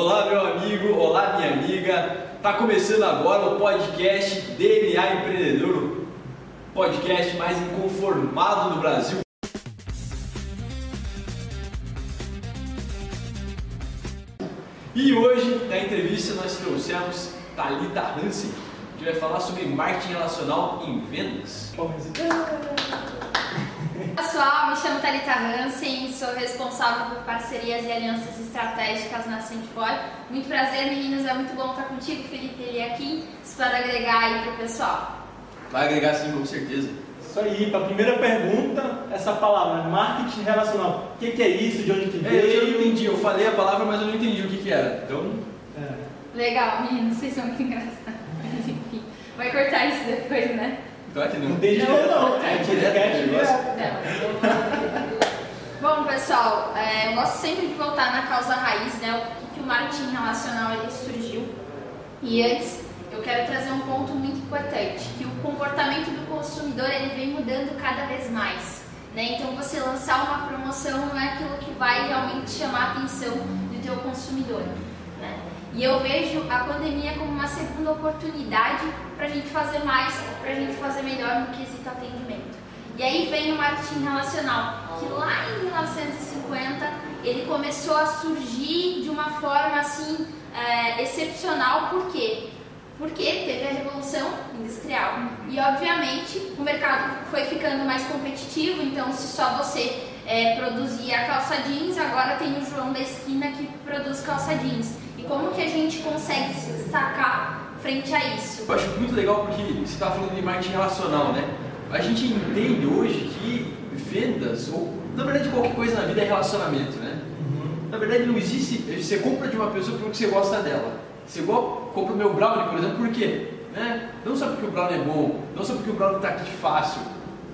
Olá, meu amigo, olá, minha amiga. Tá começando agora o podcast DNA Empreendedor, o podcast mais inconformado do Brasil. E hoje, na entrevista, nós trouxemos Thalita Hansen, que vai falar sobre marketing relacional em vendas. Pessoal, me chamo Thalita Hansen, sou responsável por parcerias e alianças estratégicas na Centfor. Muito prazer, meninas, é muito bom estar contigo, Felipe e aqui. Espero agregar aí pro pessoal. Vai agregar sim, com certeza. Isso aí, para a primeira pergunta, essa palavra, marketing relacional. O que, que é isso? De onde que É, veio? eu não entendi, eu falei a palavra, mas eu não entendi o que, que era. Então, É. Legal, meninos, vocês são muito engraçados. Mas enfim, vai cortar isso depois, né? Vai que Não não. tem direto, não, é É direto. Bom, pessoal, é, eu gosto sempre de voltar na causa raiz, né? O que, que o marketing relacional ele surgiu. E antes, eu quero trazer um ponto muito importante, que o comportamento do consumidor ele vem mudando cada vez mais. Né? Então, você lançar uma promoção não é aquilo que vai realmente chamar a atenção do teu consumidor. E eu vejo a pandemia como uma segunda oportunidade para a gente fazer mais, para a gente fazer melhor no quesito atendimento. E aí vem o marketing relacional, que lá em 1950 ele começou a surgir de uma forma assim é, excepcional, por quê? Porque teve a revolução industrial e obviamente o mercado foi ficando mais competitivo, então se só você é, produzia calça jeans, agora tem o João da esquina que produz calça jeans. Como que a gente consegue se destacar frente a isso? Eu acho muito legal porque você estava falando de marketing relacional, né? A gente entende hoje que vendas, ou na verdade qualquer coisa na vida é relacionamento, né? Uhum. Na verdade não existe, você compra de uma pessoa porque você gosta dela. Você igual compra o meu brownie, por exemplo, por quê? Né? Não só porque o brownie é bom, não só porque o brownie está aqui fácil,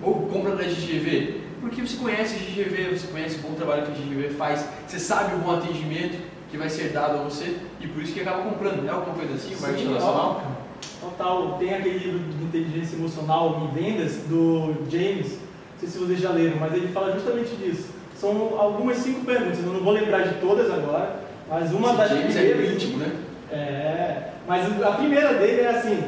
ou compra da GGV, porque você conhece a GGV, você conhece o bom trabalho que a GGV faz, você sabe o bom atendimento que vai ser dado a você e por isso que acaba comprando. É alguma coisa assim, marketing relacional? Total, tem aquele livro de inteligência emocional em vendas do James, não sei se vocês já leram, mas ele fala justamente disso. São algumas cinco perguntas, eu não vou lembrar de todas agora, mas uma Esse das James é primeiras. íntimo, né? É, mas a primeira dele é assim: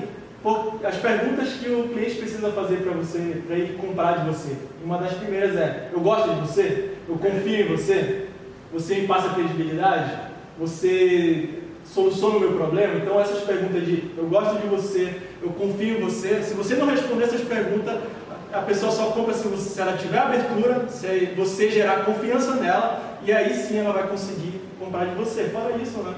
as perguntas que o cliente precisa fazer para você, para ele comprar de você. Uma das primeiras é: eu gosto de você? Eu confio em você? Você me passa credibilidade? Você soluciona o meu problema? Então essas perguntas de eu gosto de você, eu confio em você. Se você não responder essas perguntas, a pessoa só compra se, você, se ela tiver abertura, se você gerar confiança nela, e aí sim ela vai conseguir comprar de você. Fora isso, né?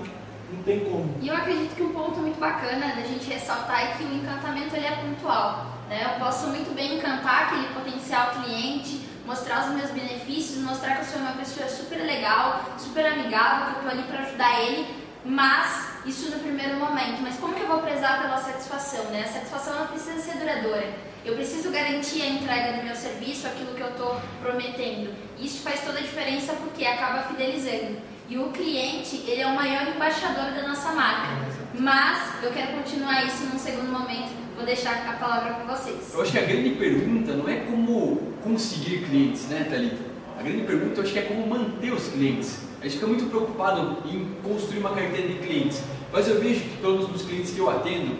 Não tem como. E eu acredito que um ponto muito bacana da gente ressaltar é que o encantamento ele é pontual. Né? Eu posso muito bem encantar aquele potencial cliente, mostrar os meus benefícios, mostrar que eu sou uma pessoa super legal, super amigável, que eu estou ali para ajudar ele, mas isso no primeiro momento. Mas como que eu vou prezar pela satisfação? Né? A satisfação ela precisa ser duradoura. Eu preciso garantir a entrega do meu serviço, aquilo que eu estou prometendo. Isso faz toda a diferença porque acaba fidelizando. E o cliente, ele é o maior embaixador da nossa marca. Mas eu quero continuar isso num segundo momento. Vou deixar a palavra com vocês. Eu acho que a grande pergunta não é como conseguir clientes, né, Thalita? A grande pergunta eu acho que é como manter os clientes. A gente fica muito preocupado em construir uma carteira de clientes. Mas eu vejo que todos os clientes que eu atendo,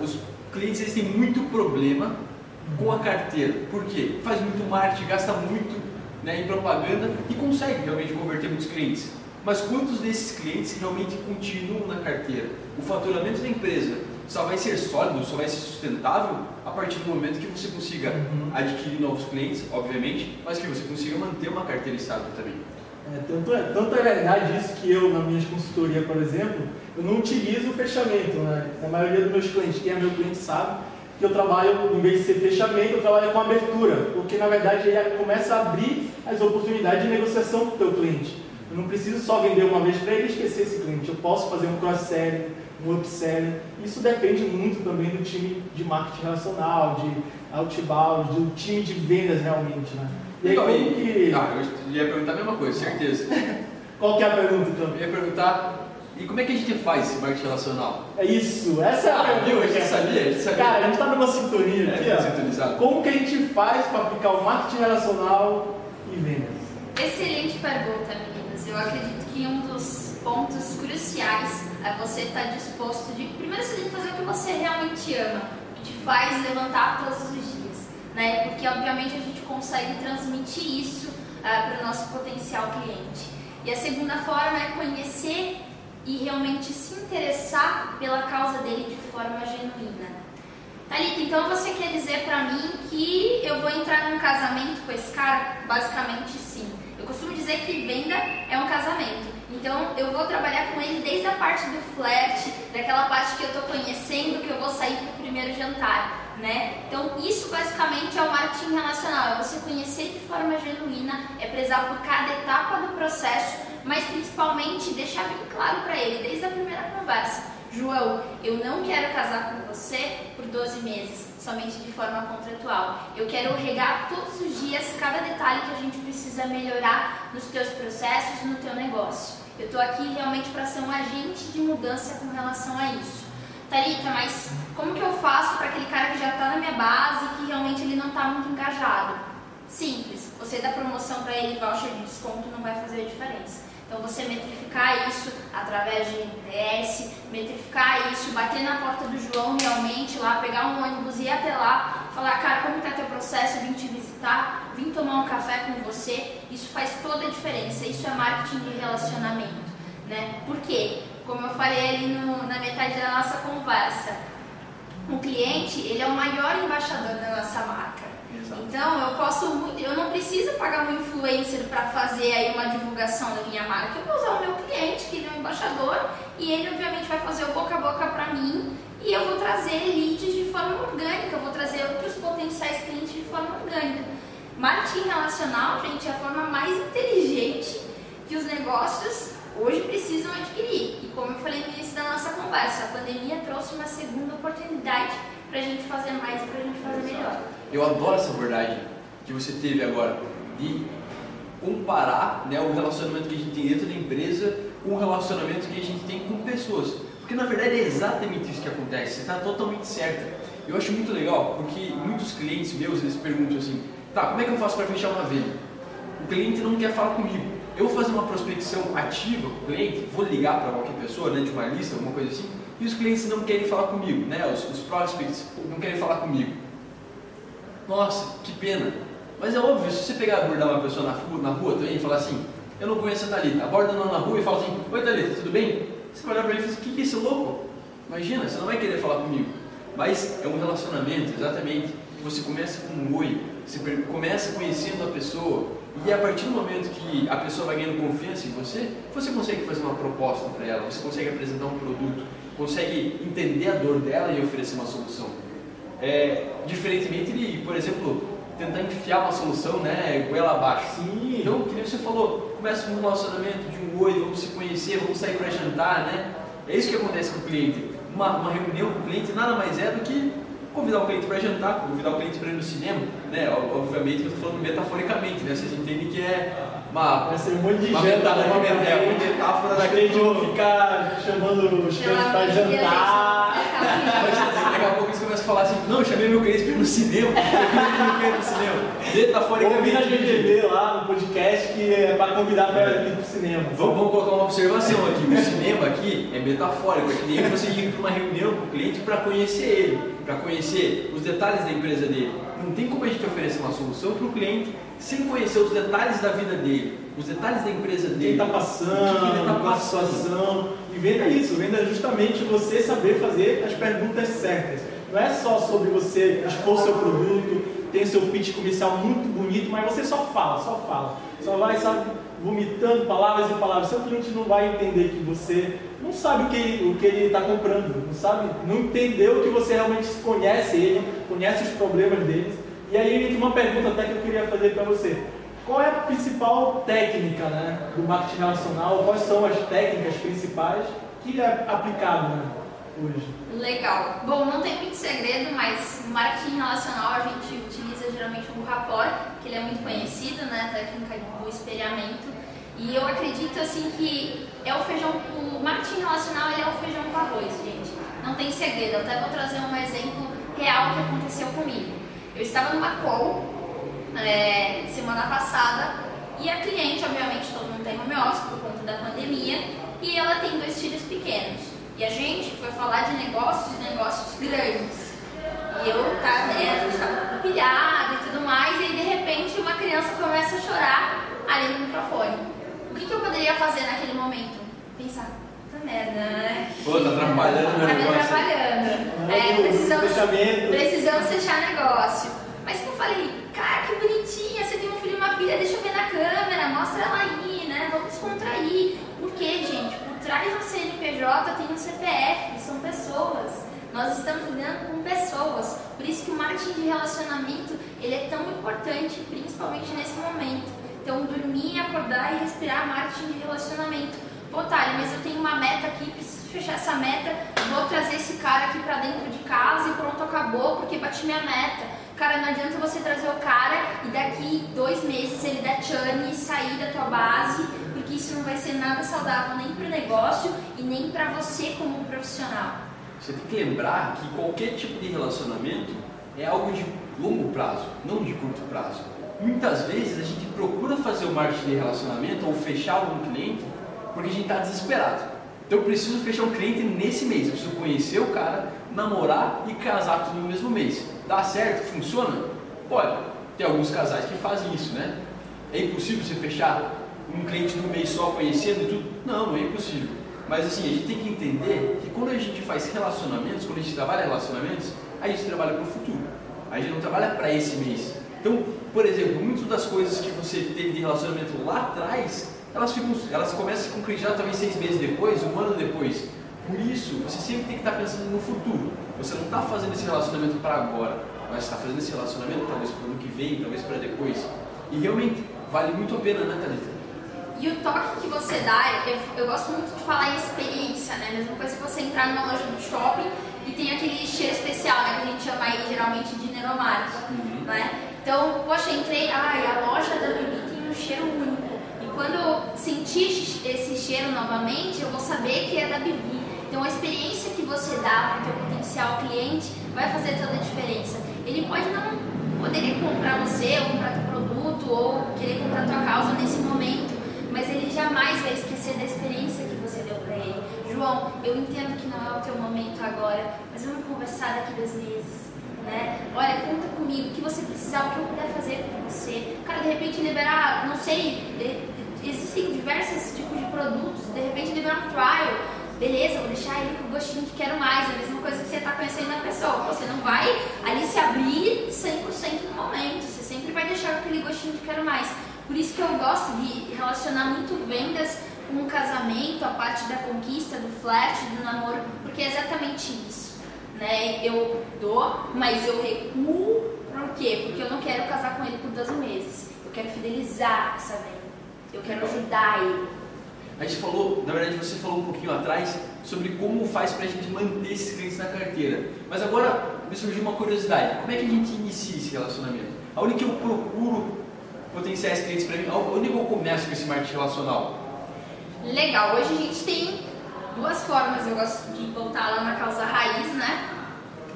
os clientes eles têm muito problema com a carteira. Por quê? Faz muito marketing, gasta muito né, em propaganda e consegue realmente converter muitos clientes. Mas quantos desses clientes realmente continuam na carteira? O faturamento da empresa só vai ser sólido, só vai ser sustentável a partir do momento que você consiga Uhum. adquirir novos clientes, obviamente, mas que você consiga manter uma carteira estável também. É, tanto, é, tanto é verdade isso que eu, na minha consultoria, por exemplo, eu não utilizo o fechamento. Né? A maioria dos meus clientes, quem é meu cliente sabe, que eu trabalho, em vez de ser fechamento, eu trabalho com abertura, porque na verdade ele começa a abrir as oportunidades de negociação com o teu cliente. Eu não preciso só vender uma vez para ele e esquecer esse cliente. Eu posso fazer um cross-selling, um upselling. Isso depende muito também do time de marketing relacional, de outbound, do time de vendas realmente, né? E aí, Então, como e- que... Ah, eu ia perguntar a mesma coisa, certeza. Qual que é a pergunta, então? Eu ia perguntar, e como é que a gente faz esse marketing relacional? É isso, essa é a Ah, pergunta. viu? A gente sabia, a gente sabia. Cara, a gente tá numa sintonia É, aqui, tá ó. sintonizado. Como que a gente faz para aplicar o marketing relacional e vendas? Excelente pergunta, meninas. Eu acredito que um dos pontos é você estar tá disposto de. Primeiro você tem que fazer o que você realmente ama, que te faz levantar todos os dias. Né? Porque obviamente a gente consegue transmitir isso uh, para o nosso potencial cliente. E a segunda forma é conhecer e realmente se interessar pela causa dele de forma genuína. Thalita, então você quer dizer para mim que eu vou entrar num casamento com esse cara? Basicamente sim. Eu costumo dizer que venda é um casamento. Então eu vou trabalhar com ele desde a parte do flerte, daquela parte que eu estou conhecendo, que eu vou sair para o primeiro jantar. Né? Então isso basicamente é o marketing relacional, é você conhecer de forma genuína, é prezar por cada etapa do processo, mas principalmente deixar bem claro para ele desde a primeira conversa João, eu não quero casar com você por 12 meses, somente de forma contratual. Eu quero regar todos os dias cada detalhe que a gente precisa melhorar nos teus processos, no teu negócio. Eu estou aqui realmente para ser um agente de mudança com relação a isso. Tarita, mas como que eu faço para aquele cara que já está na minha base e que realmente ele não está muito engajado? Simples, você dá promoção para ele, voucher de desconto não vai fazer a diferença. Então você metrificar isso através de NPS, metrificar isso, bater na porta do João realmente lá, pegar um ônibus e ir até lá, falar, cara, como está teu processo, vim te visitar, vim tomar um café com você, isso faz toda a diferença, isso é marketing de relacionamento, né? Por quê? Como eu falei ali no, na metade da nossa conversa, o cliente, ele é o maior embaixador da nossa marca. Então eu posso eu não preciso pagar um influencer para fazer aí uma divulgação da minha marca. Eu vou usar o meu cliente, que ele é um embaixador, e ele obviamente vai fazer o boca a boca para mim e eu vou trazer leads de forma orgânica, eu vou trazer outros potenciais clientes de forma orgânica. Marketing relacional, gente, é a forma mais inteligente que os negócios hoje precisam adquirir. E como eu falei no início da nossa conversa, a pandemia trouxe uma segunda oportunidade para a gente fazer mais e para a gente fazer melhor. Eu adoro essa abordagem que você teve agora de comparar né, o relacionamento que a gente tem dentro da empresa com o relacionamento que a gente tem com pessoas. Porque na verdade é exatamente isso que acontece, você está totalmente certa. Eu acho muito legal porque muitos clientes meus eles perguntam assim: tá, como é que eu faço para fechar uma venda? O cliente não quer falar comigo. Eu vou fazer uma prospecção ativa com o cliente, vou ligar para qualquer pessoa, né, de uma lista, alguma coisa assim, e os clientes não querem falar comigo, né, os, os prospects não querem falar comigo. Nossa, que pena. Mas é óbvio, se você pegar abordar uma pessoa na rua, na rua também e falar assim, eu não conheço a Thalita, aborda ela na rua e fala assim, oi Thalita, tudo bem? Você vai olhar para ele e fala assim, o que, que é esse louco? Imagina, você não vai querer falar comigo. Mas é um relacionamento, exatamente. Você começa com um oi, você começa conhecendo a pessoa, e a partir do momento que a pessoa vai ganhando confiança em você, você consegue fazer uma proposta para ela, você consegue apresentar um produto, consegue entender a dor dela e oferecer uma solução. É, diferentemente de, por exemplo, tentar enfiar uma solução, né, goela abaixo. Sim. Então, que nem você falou, começa com um relacionamento de um oi, vamos se conhecer, vamos sair para jantar, né? É isso que acontece com o cliente. Uma, uma reunião com o cliente nada mais é do que convidar o cliente para jantar, convidar o cliente para ir no cinema, né? Obviamente eu estou falando metaforicamente, né? Vocês entendem que é uma, Vai ser um monte de uma, janta, metáfora, né? uma, é, uma metáfora daquele de vão ficar chamando os clientes para jantar. Daqui a pouco eles começam a falar assim, não, eu chamei meu cliente para ir no cinema, eu chamei meu cliente no cinema. Metaforicamente. Ouvi na GTV lá no podcast que é para convidar para ir para o cinema. Vamos, vamos colocar uma observação aqui. O cinema aqui é metafórico, é que nem você ir para uma reunião com o cliente para conhecer ele, para conhecer os detalhes da empresa dele. Não tem como a gente oferecer uma solução para o cliente sem conhecer os detalhes da vida dele, os detalhes da empresa dele. Quem está passando, o que ele tá qual a situação. E venda é isso, venda é justamente você saber fazer as perguntas certas. Não é só sobre você expor seu produto, ter seu pitch comercial muito bonito, mas você só fala, só fala. Só vai, sabe, vomitando palavras e palavras. Seu cliente não vai entender que você não sabe o que, o que ele está comprando, não sabe, não entendeu que você realmente conhece ele, conhece os problemas dele. E aí uma pergunta até que eu queria fazer para você. Qual é a principal técnica né, do marketing relacional? Quais são as técnicas principais que é aplicado né, hoje? Legal. Bom, não tem muito segredo, mas no marketing relacional a gente utiliza geralmente o rapport, que ele é muito conhecido, né, técnica do espelhamento. E eu acredito assim que é o feijão, o marketing relacional ele é o feijão com arroz, gente. Não tem segredo. Até vou trazer um exemplo real que aconteceu comigo. Eu estava numa call é, semana passada e a cliente, obviamente, todo mundo tem home office por conta da pandemia e ela tem dois filhos pequenos. E a gente foi falar de negócios e negócios grandes. E eu tá, né, a gente tava pilhada e tudo mais, e aí de repente uma criança começa a chorar ali no microfone. O que, que eu poderia fazer naquele momento? Pensar, puta merda, né? Pô, tá atrapalhando meu Tá me negócio. atrapalhando. É, precisamos, precisamos fechar negócio. Mas que eu falei, cara, que bonitinha, você tem um filho e uma filha, deixa eu ver na câmera, mostra ela aí, né? Vamos descontrair. Por quê, gente? Por trás do CNPJ tem um CPF, são pessoas. Nós estamos lidando com pessoas. Por isso que o marketing de relacionamento ele é tão importante, principalmente nesse momento. Então, dormir, acordar e respirar marketing de relacionamento. Pô, mas eu tenho uma meta aqui, preciso fechar essa meta, vou trazer esse cara aqui pra dentro de casa e pronto, acabou, porque bati minha meta. Cara, não adianta você trazer o cara e daqui dois meses ele dar churn e sair da tua base, porque isso não vai ser nada saudável nem pro negócio e nem pra você como profissional. Você tem que lembrar que qualquer tipo de relacionamento é algo de longo prazo, não de curto prazo. Muitas vezes a gente procura fazer o marketing de relacionamento ou fechar algum cliente porque a gente está desesperado. Então eu preciso fechar um cliente nesse mês, eu preciso conhecer o cara, namorar e casar tudo no mesmo mês. Dá certo? Funciona? Pode. Tem alguns casais que fazem isso, né? É impossível você fechar um cliente num mês só conhecendo e tudo? Não, não é impossível. Mas assim, a gente tem que entender que quando a gente faz relacionamentos, quando a gente trabalha relacionamentos, a gente trabalha para o futuro. A gente não trabalha para esse mês. Então, por exemplo, muitas das coisas que você teve de relacionamento lá atrás, elas, ficam, elas começam a se concretizar talvez seis meses depois, um ano depois. Por isso, você sempre tem que estar pensando no futuro. Você não está fazendo esse relacionamento para agora, mas está fazendo esse relacionamento talvez para o ano que vem, talvez para depois. E realmente vale muito a pena, né, Thalita? E o toque que você dá, eu, eu gosto muito de falar em experiência, né? Mesma coisa que você entrar numa loja de shopping e tem aquele cheiro especial, né? Que a gente chama aí geralmente de Neromat, né? Então, poxa, entrei, ai, a loja da Bibi tem um cheiro único. E quando eu sentir esse cheiro novamente, eu vou saber que é da Bibi. Então, a experiência que você dá para o teu potencial cliente vai fazer toda a diferença. Ele pode não poderia comprar você, ou comprar teu produto, ou querer comprar tua causa nesse momento, mas ele jamais vai esquecer da experiência que você deu para ele. João, eu entendo que não é o teu momento agora, mas vamos conversar daqui dois meses. Né? Olha, conta comigo, o que você precisar, o que eu puder fazer por você. Cara, de repente liberar, não sei, de- existem diversos tipos de produtos, de repente liberar um trial, beleza, vou deixar ele com gostinho de quero mais, a mesma coisa que você está conhecendo a pessoa. Você não vai ali se abrir 100% no momento, você sempre vai deixar com aquele gostinho de quero mais. Por isso que eu gosto de relacionar muito vendas com o casamento, a parte da conquista, do flat, do namoro, porque é exatamente isso. Né? Eu dou, mas eu recuo por quê? Porque eu não quero casar com ele por 12 meses. Eu quero fidelizar essa venda. Eu quero ajudar ele. A gente falou, na verdade você falou um pouquinho atrás sobre como faz para a gente manter esses clientes na carteira. Mas agora me surgiu uma curiosidade. Como é que a gente inicia esse relacionamento? Aonde que eu procuro potenciais clientes para mim? Onde que eu começo com esse marketing relacional? Legal, hoje a gente tem duas formas, eu gosto de voltar lá na causa raiz, né?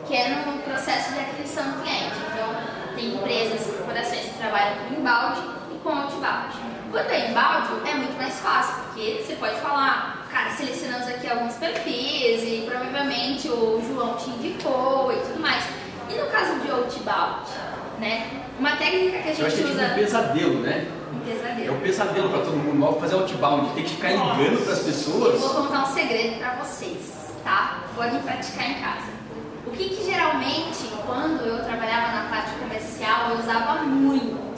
Que é no processo de aquisição do cliente. Então, tem empresas, corporações que trabalham com inbound e com outbound. Quando é inbound, é muito mais fácil, porque você pode falar, cara, selecionamos aqui alguns perfis e provavelmente o João te indicou e tudo mais. E no caso de outbound, né? Uma técnica que a gente que é tipo usa. um pesadelo, né? Um É pesadelo. um pesadelo para todo mundo. Ao fazer outbound, tem que ficar ligando para as Eu pessoas. vou contar um segredo pra vocês, tá? Podem praticar em casa. O que, que geralmente, quando eu trabalhava na parte comercial, eu usava muito.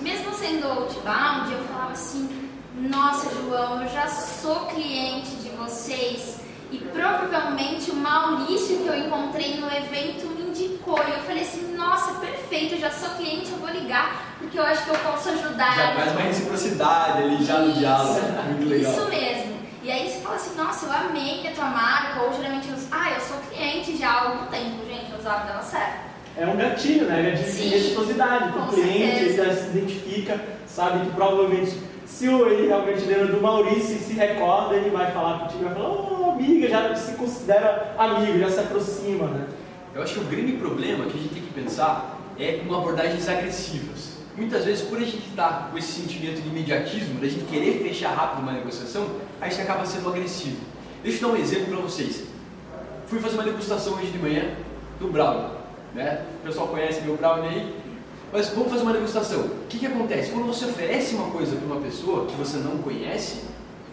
Mesmo sendo outbound, eu falava assim: Nossa, João, eu já sou cliente de vocês e provavelmente o Maurício que eu encontrei no evento indicou. E eu falei assim: Nossa, perfeito, eu já sou cliente, eu vou ligar porque eu acho que eu posso ajudar Já faz uma reciprocidade ali, já no diálogo. Muito legal. Isso mesmo. E aí você fala assim, nossa, eu amei a tua marca, ou geralmente eu uso, ah, eu sou cliente já há algum tempo, gente, eu usava dava certo. É um gatilho, né? Gatilho de reciprocidade o cliente, certeza. já se identifica, sabe que provavelmente, se o- ele realmente lembra do Maurício e se recorda, ele vai falar contigo, vai falar, oh, amiga, já se considera amigo, já se aproxima, né? Eu acho que o grande problema que a gente tem que pensar é com abordagens agressivas. Muitas vezes, por a gente estar com esse sentimento de imediatismo, da gente querer fechar rápido uma negociação, a gente acaba sendo agressivo. Deixa eu dar um exemplo para vocês. Fui fazer uma degustação hoje de manhã do brownie, né? O pessoal conhece meu brownie aí, mas vamos fazer uma degustação. O que, que acontece? Quando você oferece uma coisa para uma pessoa que você não conhece,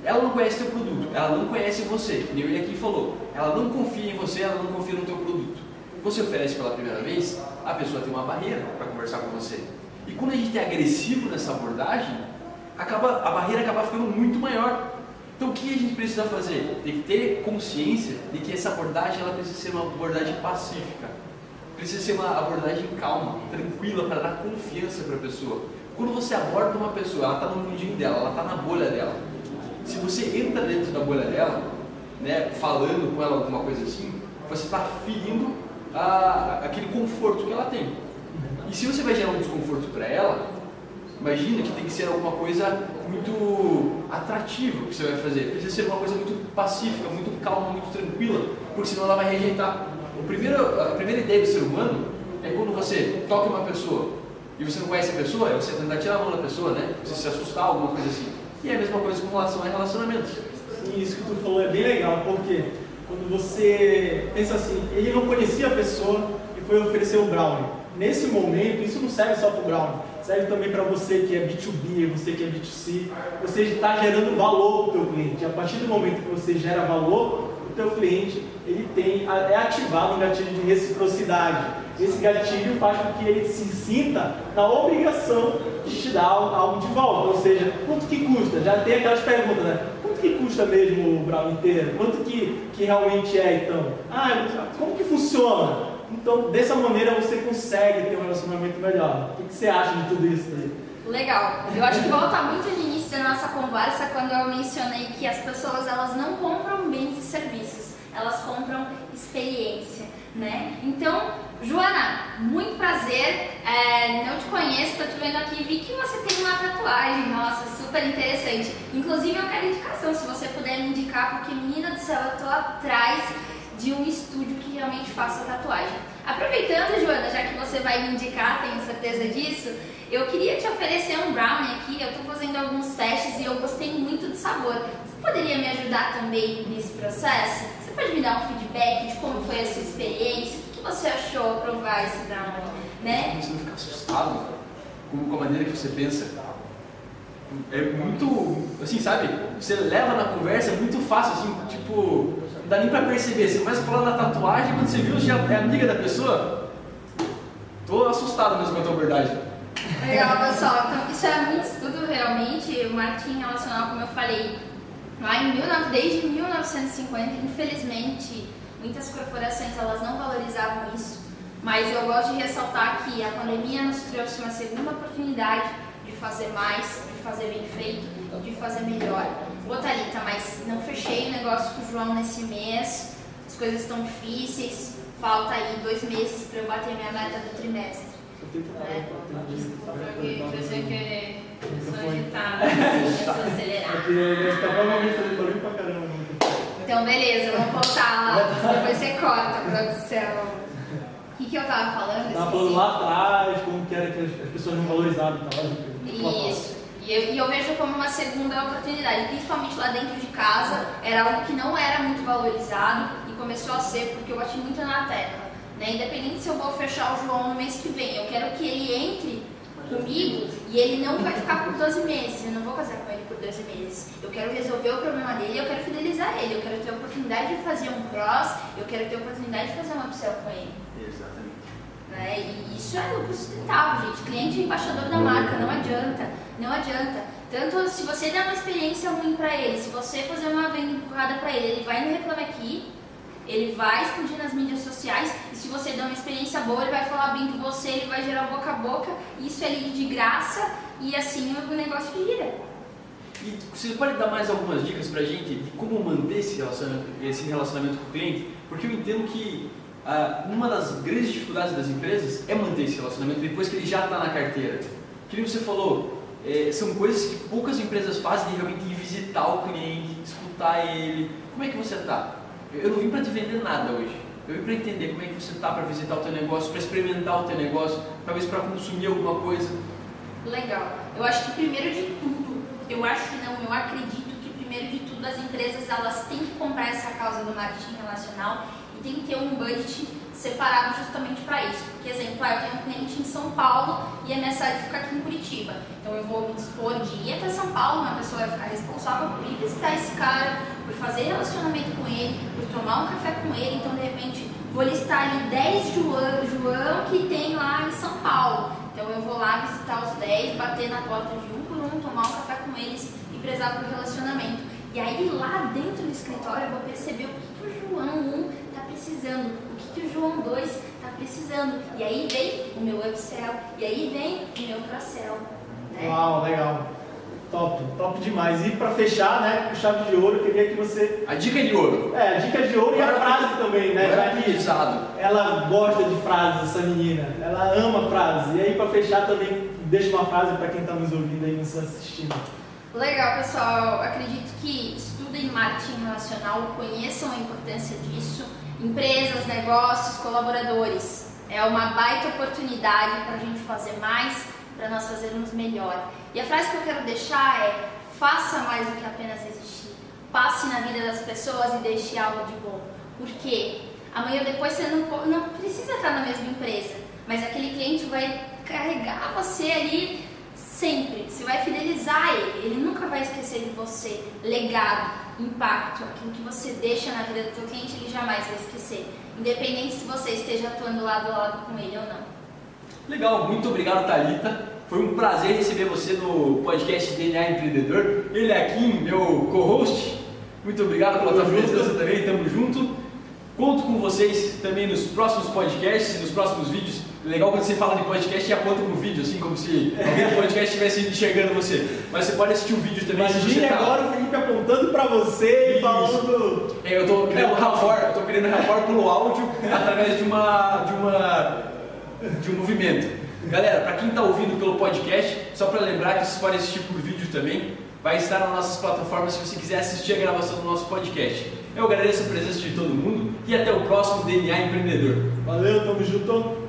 ela não conhece teu produto, ela não conhece você, que nem ele aqui falou. Ela não confia em você, ela não confia no teu produto. Você oferece pela primeira vez, a pessoa tem uma barreira para conversar com você. E quando a gente é agressivo nessa abordagem, acaba, a barreira acaba ficando muito maior. Então o que a gente precisa fazer? Tem que ter consciência de que essa abordagem ela precisa ser uma abordagem pacífica. Precisa ser uma abordagem calma, tranquila, para dar confiança para a pessoa. Quando você aborda uma pessoa, ela está no mundinho dela, ela está na bolha dela. Se você entra dentro da bolha dela, né, falando com ela alguma coisa assim, você está ferindo a, aquele conforto que ela tem. E se você vai gerar um desconforto para ela, imagina que tem que ser alguma coisa muito atrativa que você vai fazer. Precisa ser uma coisa muito pacífica, muito calma, muito tranquila, porque senão ela vai rejeitar. O primeiro, a primeira ideia do ser humano é quando você toca uma pessoa e você não conhece a pessoa, é você tentar tirar a mão da pessoa, né? Você se assustar, alguma coisa assim. E é a mesma coisa com relação a relacionamentos. Sim, isso que tu falou é bem legal, porque quando você pensa assim, ele não conhecia a pessoa e foi oferecer o brownie. Nesse momento, isso não serve só para o brownie, serve também para você que é B2B, você que é B2C. Você está gerando valor para o teu cliente. A partir do momento que você gera valor, o teu cliente ele tem é ativado um gatilho de reciprocidade esse gatilho faz com que ele se sinta na obrigação de te dar algo de volta. Ou seja, quanto que custa? Já tem aquelas perguntas, né? Que custa mesmo o brown inteiro? Quanto que, que realmente é então? Ah, como que funciona? Então, dessa maneira você consegue ter um relacionamento melhor. O que, que você acha de tudo isso aí? Legal. Eu acho que volta muito no início da nossa conversa quando eu mencionei que as pessoas elas não compram bens e serviços, elas compram experiência, né? Então, Joana, muito prazer. É, não te conheço, estou te vendo aqui. Vi que você tem uma tatuagem, nossa, super interessante. Inclusive, eu quero indicação, se você puder me indicar, porque, menina do céu, eu estou atrás de um estúdio que realmente faça tatuagem. Aproveitando, Joana, já que você vai me indicar, tenho certeza disso, eu queria te oferecer um brownie aqui. Eu estou fazendo alguns testes e eu gostei muito do sabor. Você poderia me ajudar também nesse processo? Você pode me dar um feedback de como foi a sua experiência? você achou provar esse drama? Né? Você não fica assustado com a maneira que você pensa. É muito, assim, sabe? Você leva na conversa, é muito fácil, assim, tipo, não dá nem pra perceber. Você começa a falar da tatuagem, quando você viu, já é amiga da pessoa. Tô assustado mesmo com a tua verdade. Legal, pessoal. Então, isso é muito estudo, realmente. O marketing relacional, como eu falei, lá em 19, desde 1950, infelizmente, Muitas corporações elas não valorizavam isso, mas eu gosto de ressaltar que a pandemia nos trouxe uma segunda oportunidade de fazer mais, de fazer bem feito, de fazer melhor. Ô Thalita, mas não fechei o negócio com o João nesse mês, as coisas estão difíceis, falta aí dois meses para eu bater minha meta do trimestre. Sei que eu sou agitada, eu sou acelerada. Tá provavelmente fazendo barulho pra caramba. Então, beleza, vamos voltar lá. Depois você corta, produção. O que, que eu tava falando? Tava falando lá atrás, como que era que as pessoas não valorizavam tal. Isso. E eu, e eu, vejo como uma segunda oportunidade, principalmente lá dentro de casa, era algo que não era muito valorizado e começou a ser porque eu bati muito na tecla. Né? Independente se eu vou fechar o João no mês que vem, eu quero que ele entre comigo e ele não vai ficar por 12 meses. Eu não vou casar com ele por 12 meses. Eu quero resolver o problema dele, eu quero fidelizar ele, eu quero ter a oportunidade de fazer um cross, eu quero ter a oportunidade de fazer uma upsell com ele. Exatamente. Né? E isso é lucro sustentável, gente. Cliente é embaixador da marca, não adianta. Não adianta. Tanto se você der uma experiência ruim para ele, se você fazer uma venda empurrada para ele, ele vai no Reclame Aqui, ele vai explodir nas mídias sociais se você der uma experiência boa, ele vai falar bem de você, ele vai gerar boca a boca, isso é ali de graça e assim o negócio gira. E você pode dar mais algumas dicas pra gente de como manter esse relacionamento, esse relacionamento com o cliente? Porque eu entendo que ah, uma das grandes dificuldades das empresas é manter esse relacionamento depois que ele já está na carteira. Que você falou, é, são coisas que poucas empresas fazem de realmente ir visitar o cliente, escutar ele. Como é que você está? Eu não vim para te vender nada hoje. Eu vim para entender como é que você está para visitar o teu negócio, para experimentar o teu negócio, talvez para consumir alguma coisa. Legal. Eu acho que primeiro de tudo, eu acho que não, eu acredito que primeiro de tudo as empresas elas têm que comprar essa causa do marketing relacional e tem que ter um budget separado justamente para isso. Porque, exemplo, ah, eu tenho um cliente em São Paulo e a minha sede fica aqui em Curitiba. Então eu vou me dispor de ir até São Paulo, uma pessoa vai ficar responsável por ir visitar esse cara, por fazer relacionamento com ele, por tomar um café com ele. Então, de repente, vou listar ali 10 João, João que tem lá em São Paulo. Então eu vou lá visitar os 10, bater na porta de um por um, tomar um café com eles e prezar por relacionamento. E aí lá dentro do escritório eu vou perceber o que, que o João 1 está precisando, o que, o João 2 está precisando. E aí vem o meu upsell, e aí vem o meu cross-sell. Né? Uau, legal. Top, top demais. E para fechar, né, com chave de ouro, eu queria que você. A dica de ouro. É, a dica de ouro e a frase também, né? Agora Já que ela gosta de frases, essa menina. Ela ama frases. E aí, para fechar também, deixa uma frase para quem está nos ouvindo aí, nos assistindo. Legal, pessoal. Acredito que estudem marketing relacional, conheçam a importância disso. Empresas, negócios, colaboradores. É uma baita oportunidade para a gente fazer mais, para nós fazermos melhor. E a frase que eu quero deixar é: faça mais do que apenas existir. Passe na vida das pessoas e deixe algo de bom. Por quê? Amanhã depois você não, não precisa estar na mesma empresa, mas aquele cliente vai carregar você ali sempre. Você vai fidelizar ele. Ele nunca vai esquecer de você. Legado, impacto, aquilo que você deixa na vida do seu cliente, ele jamais vai esquecer. Independente se você esteja atuando lado a lado com ele ou não. Legal, muito obrigado, Thalita. Foi um prazer receber você no podcast DNA Empreendedor. Ele é aqui, meu co-host. Muito obrigado pela tua presença também, tamo junto. Conto com vocês também nos próximos podcasts, nos próximos vídeos. Legal quando você fala de podcast e aponta no vídeo, assim, como se alguém do podcast estivesse enxergando você. Mas você pode assistir o vídeo também Imagine tá... agora o Felipe apontando para você e falando. É, Eu tô criando rapport, eu tô criando rapport pelo áudio através de uma, de uma de um movimento. Galera, para quem está ouvindo pelo podcast, só para lembrar que vocês podem assistir por vídeo também, vai estar nas nossas plataformas se você quiser assistir a gravação do nosso podcast. Eu agradeço a presença de todo mundo e até o próximo DNA Empreendedor. Valeu, tamo junto.